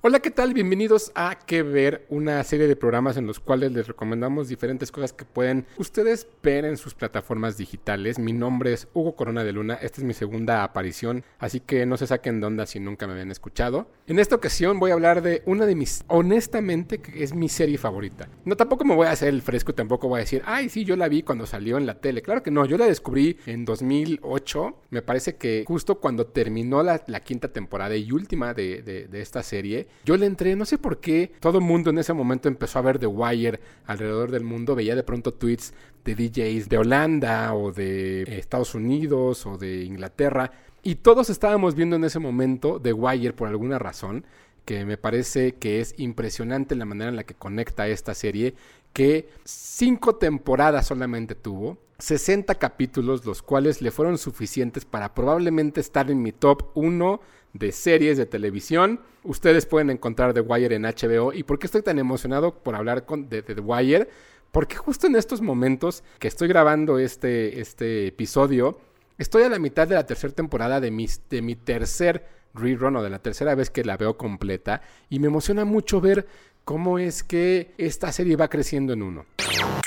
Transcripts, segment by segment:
Hola, ¿qué tal? Bienvenidos a Que Ver, una serie de programas en los cuales les recomendamos diferentes cosas que pueden ustedes ver en sus plataformas digitales. Mi nombre es Hugo Corona de Luna, esta es mi segunda aparición, así que no se saquen de onda si nunca me habían escuchado. En esta ocasión voy a hablar de una de mis, honestamente, que es mi serie favorita. No, tampoco me voy a hacer el fresco, tampoco voy a decir, ay, sí, yo la vi cuando salió en la tele. Claro que no, yo la descubrí en 2008, me parece que justo cuando terminó la, quinta temporada y última de, de esta serie yo le entré, no sé por qué, todo el mundo en ese momento empezó a ver The Wire alrededor del mundo, veía de pronto tweets de DJs de Holanda o de Estados Unidos o de Inglaterra, y todos estábamos viendo en ese momento The Wire por alguna razón, que me parece que es impresionante la manera en la que conecta esta serie, que cinco temporadas solamente tuvo, 60 capítulos, los cuales le fueron suficientes para probablemente estar en mi top 1 de series de televisión. Ustedes pueden encontrar The Wire en HBO. ¿Y por qué estoy tan emocionado por hablar con, de, The Wire? Porque justo en estos momentos que estoy grabando este, este episodio, estoy a la mitad de la tercera temporada de, de mi tercer rerun o de la tercera vez que la veo completa. Y me emociona mucho ver cómo es que esta serie va creciendo en uno.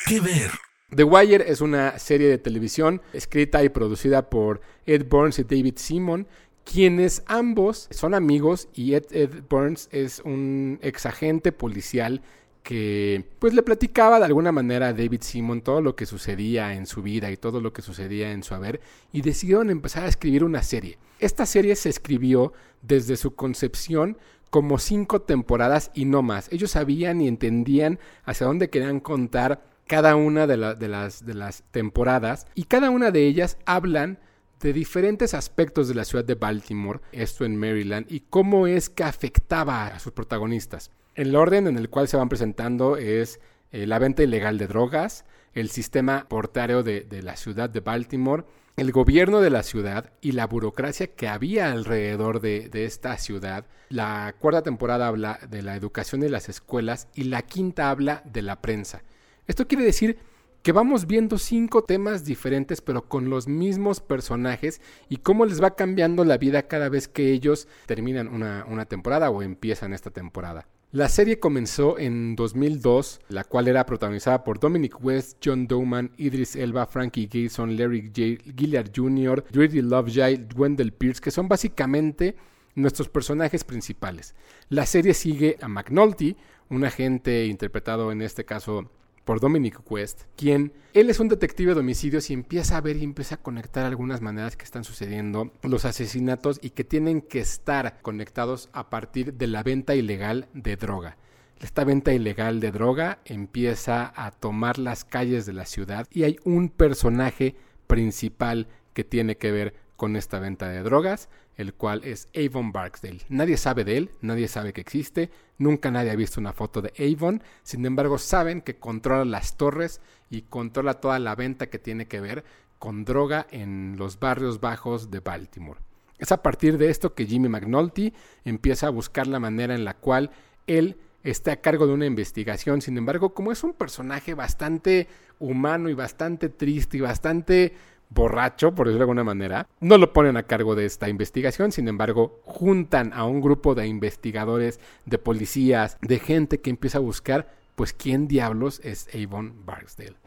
¿Qué ver? The Wire es una serie de televisión escrita y producida por Ed Burns y David Simon, quienes ambos son amigos y Ed, Burns es un ex agente policial que pues le platicaba de alguna manera a David Simon todo lo que sucedía en su vida y todo lo que sucedía en su haber y decidieron empezar a escribir una serie. Esta serie se escribió desde su concepción como cinco temporadas y no más. Ellos sabían y entendían hacia dónde querían contar cada una de, las temporadas y cada una de ellas hablan de diferentes aspectos de la ciudad de Baltimore, esto en Maryland, y cómo es que afectaba a sus protagonistas. El orden en el cual se van presentando es eh, la venta ilegal de drogas, el sistema portario de, la ciudad de Baltimore, el gobierno de la ciudad y la burocracia que había alrededor de, de, esta ciudad. La cuarta temporada habla de la educación y las escuelas y la quinta habla de la prensa. Esto quiere decir que vamos viendo cinco temas diferentes pero con los mismos personajes y cómo les va cambiando la vida cada vez que ellos terminan una, temporada o empiezan esta temporada. La serie comenzó en 2002, la cual era protagonizada por Dominic West, John Dowman, Idris Elba, Frankie Gason, Larry J. Gillard Jr., Love Lovejoy, Wendell Pierce, que son básicamente nuestros personajes principales. La serie sigue a McNulty, un agente interpretado en este caso por Dominic West, quien él es un detective de homicidios y empieza a ver y empieza a conectar algunas maneras que están sucediendo los asesinatos y que tienen que estar conectados a partir de la venta ilegal de droga. Esta venta ilegal de droga empieza a tomar las calles de la ciudad y hay un personaje principal que tiene que ver con esta venta de drogas, el cual es Avon Barksdale. Nadie sabe de él, nadie sabe que existe, nunca nadie ha visto una foto de Avon, sin embargo saben que controla las torres y controla toda la venta que tiene que ver con droga en los barrios bajos de Baltimore. Es a partir de esto que Jimmy McNulty empieza a buscar la manera en la cual él está a cargo de una investigación. Sin embargo, como es un personaje bastante humano y bastante triste y bastante borracho, por decirlo de alguna manera, no lo ponen a cargo de esta investigación, sin embargo, juntan a un grupo de investigadores, de policías, de gente que empieza a buscar, pues, quién diablos es Avon Barksdale.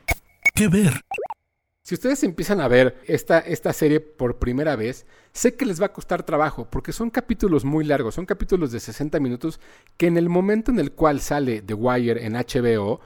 ¿Qué ver? Si ustedes empiezan a ver esta, esta serie por primera vez, sé que les va a costar trabajo porque son capítulos muy largos, son capítulos de 60 minutos que en el momento en el cual sale The Wire en HBO,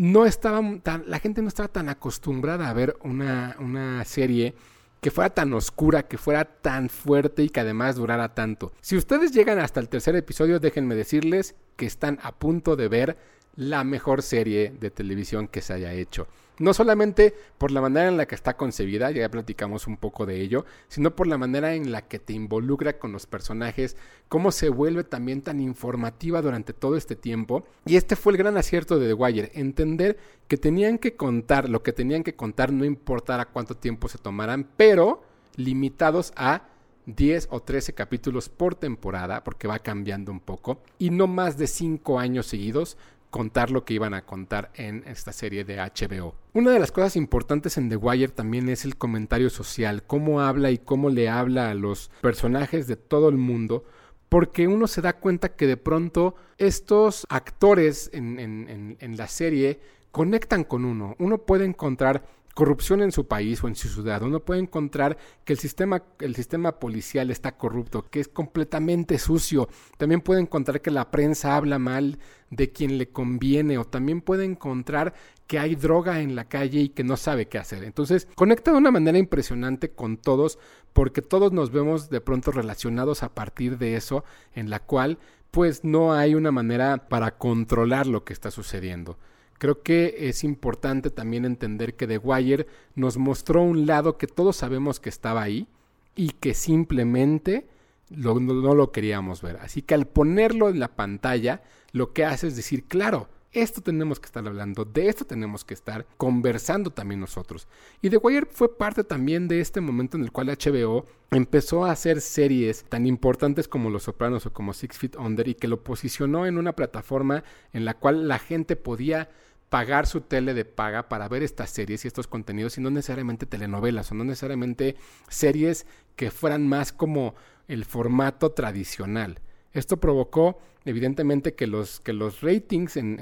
no estaba tan, la gente no estaba tan acostumbrada a ver una, una serie que fuera tan oscura, que fuera tan fuerte y que además durara tanto. Si ustedes llegan hasta el tercer episodio, déjenme decirles que están a punto de ver la mejor serie de televisión que se haya hecho. No solamente por la manera en la que está concebida, ya platicamos un poco de ello, sino por la manera en la que te involucra con los personajes, cómo se vuelve también tan informativa durante todo este tiempo. Y este fue el gran acierto de The Wire, entender que tenían que contar lo que tenían que contar, no importara cuánto tiempo se tomaran, pero limitados a 10 o 13 capítulos por temporada, porque va cambiando un poco, y no más de 5 años seguidos contar lo que iban a contar en esta serie de HBO. Una de las cosas importantes en The Wire también es el comentario social, cómo habla y cómo le habla a los personajes de todo el mundo, porque uno se da cuenta que de pronto estos actores en, en la serie conectan con uno. Uno puede encontrar corrupción en su país o en su ciudad. Uno puede encontrar que el sistema, el sistema policial está corrupto, que es completamente sucio. También puede encontrar que la prensa habla mal de quien le conviene o también puede encontrar que hay droga en la calle y que no sabe qué hacer. Entonces, conecta de una manera impresionante con todos porque todos nos vemos de pronto relacionados a partir de eso en la cual pues no hay una manera para controlar lo que está sucediendo. Creo que es importante también entender que The Wire nos mostró un lado que todos sabemos que estaba ahí y que simplemente no, lo queríamos ver. Así que al ponerlo en la pantalla, lo que hace es decir, claro, esto tenemos que estar hablando, de esto tenemos que estar conversando también nosotros. Y The Wire fue parte también de este momento en el cual HBO empezó a hacer series tan importantes como Los Sopranos o como Six Feet Under y que lo posicionó en una plataforma en la cual la gente podía pagar su tele de paga para ver estas series y estos contenidos y no necesariamente telenovelas o no necesariamente series que fueran más como el formato tradicional. Esto provocó evidentemente que los, que los ratings en,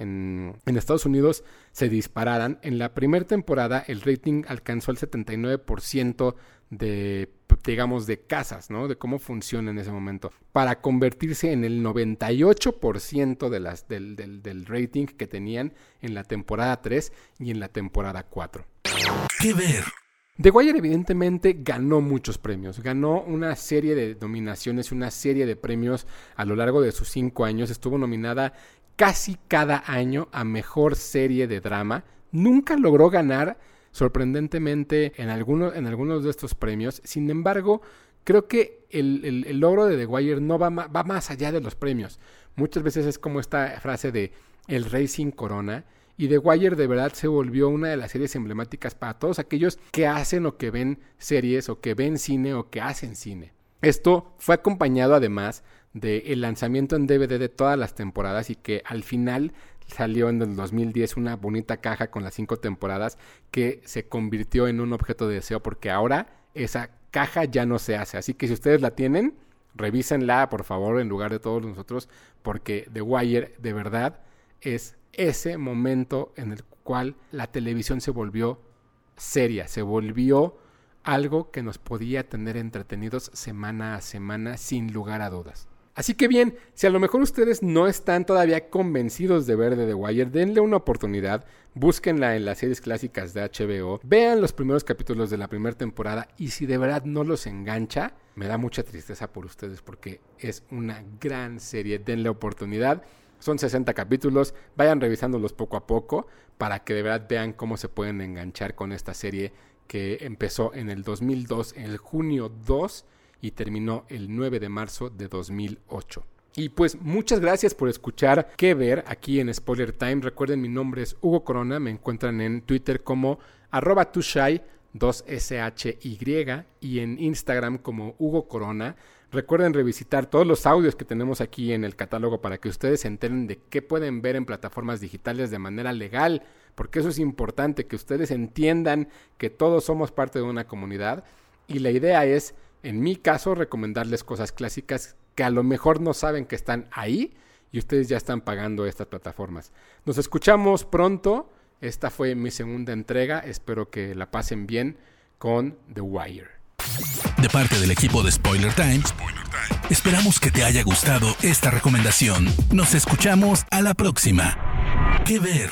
en, Estados Unidos se dispararan. En la primera temporada el rating alcanzó el 79% de digamos, de casas, ¿no? De cómo funciona en ese momento, para convertirse en el 98% de las, del, del, del rating que tenían en la temporada 3 y en la temporada 4. ¿Qué ver? The Wire evidentemente ganó muchos premios, ganó una serie de nominaciones, una serie de premios a lo largo de sus cinco años, estuvo nominada casi cada año a mejor serie de drama, nunca logró ganar sorprendentemente en, algunos en algunos de estos premios. Sin embargo, creo que el, logro de The Wire no va, va más allá de los premios. Muchas veces es como esta frase de el Racing Corona. Y The Wire de verdad se volvió una de las series emblemáticas para todos aquellos que hacen o que ven series o que ven cine o que hacen cine. Esto fue acompañado además del lanzamiento en DVD de todas las temporadas y que al final salió en el 2010 una bonita caja con las cinco temporadas que se convirtió en un objeto de deseo porque ahora esa caja ya no se hace. Así que si ustedes la tienen, revísenla por favor en lugar de todos nosotros porque The Wire de verdad es ese momento en el cual la televisión se volvió seria, se volvió algo que nos podía tener entretenidos semana a semana sin lugar a dudas. Así que bien, si a lo mejor ustedes no están todavía convencidos de ver de The Wire, denle una oportunidad, búsquenla en las series clásicas de HBO, vean los primeros capítulos de la primera temporada y si de verdad no los engancha, me da mucha tristeza por ustedes porque es una gran serie, denle oportunidad. Son 60 capítulos, vayan revisándolos poco a poco para que de verdad vean cómo se pueden enganchar con esta serie que empezó en el 2002, en el junio 2 y terminó el 9 de marzo de 2008. Y pues muchas gracias por escuchar qué ver aquí en Spoiler Time. Recuerden mi nombre es Hugo Corona, me encuentran en Twitter como arroba tushai 2SHY y en Instagram como Hugo Corona. Recuerden revisitar todos los audios que tenemos aquí en el catálogo para que ustedes se enteren de qué pueden ver en plataformas digitales de manera legal, porque eso es importante, que ustedes entiendan que todos somos parte de una comunidad y la idea es en mi caso, recomendarles cosas clásicas que a lo mejor no saben que están ahí y ustedes ya están pagando estas plataformas. Nos escuchamos pronto. Esta fue mi segunda entrega. Espero que la pasen bien con The Wire. De parte del equipo de Spoiler Times, esperamos que te haya gustado esta recomendación. Nos escuchamos a la próxima. ¿Qué ver?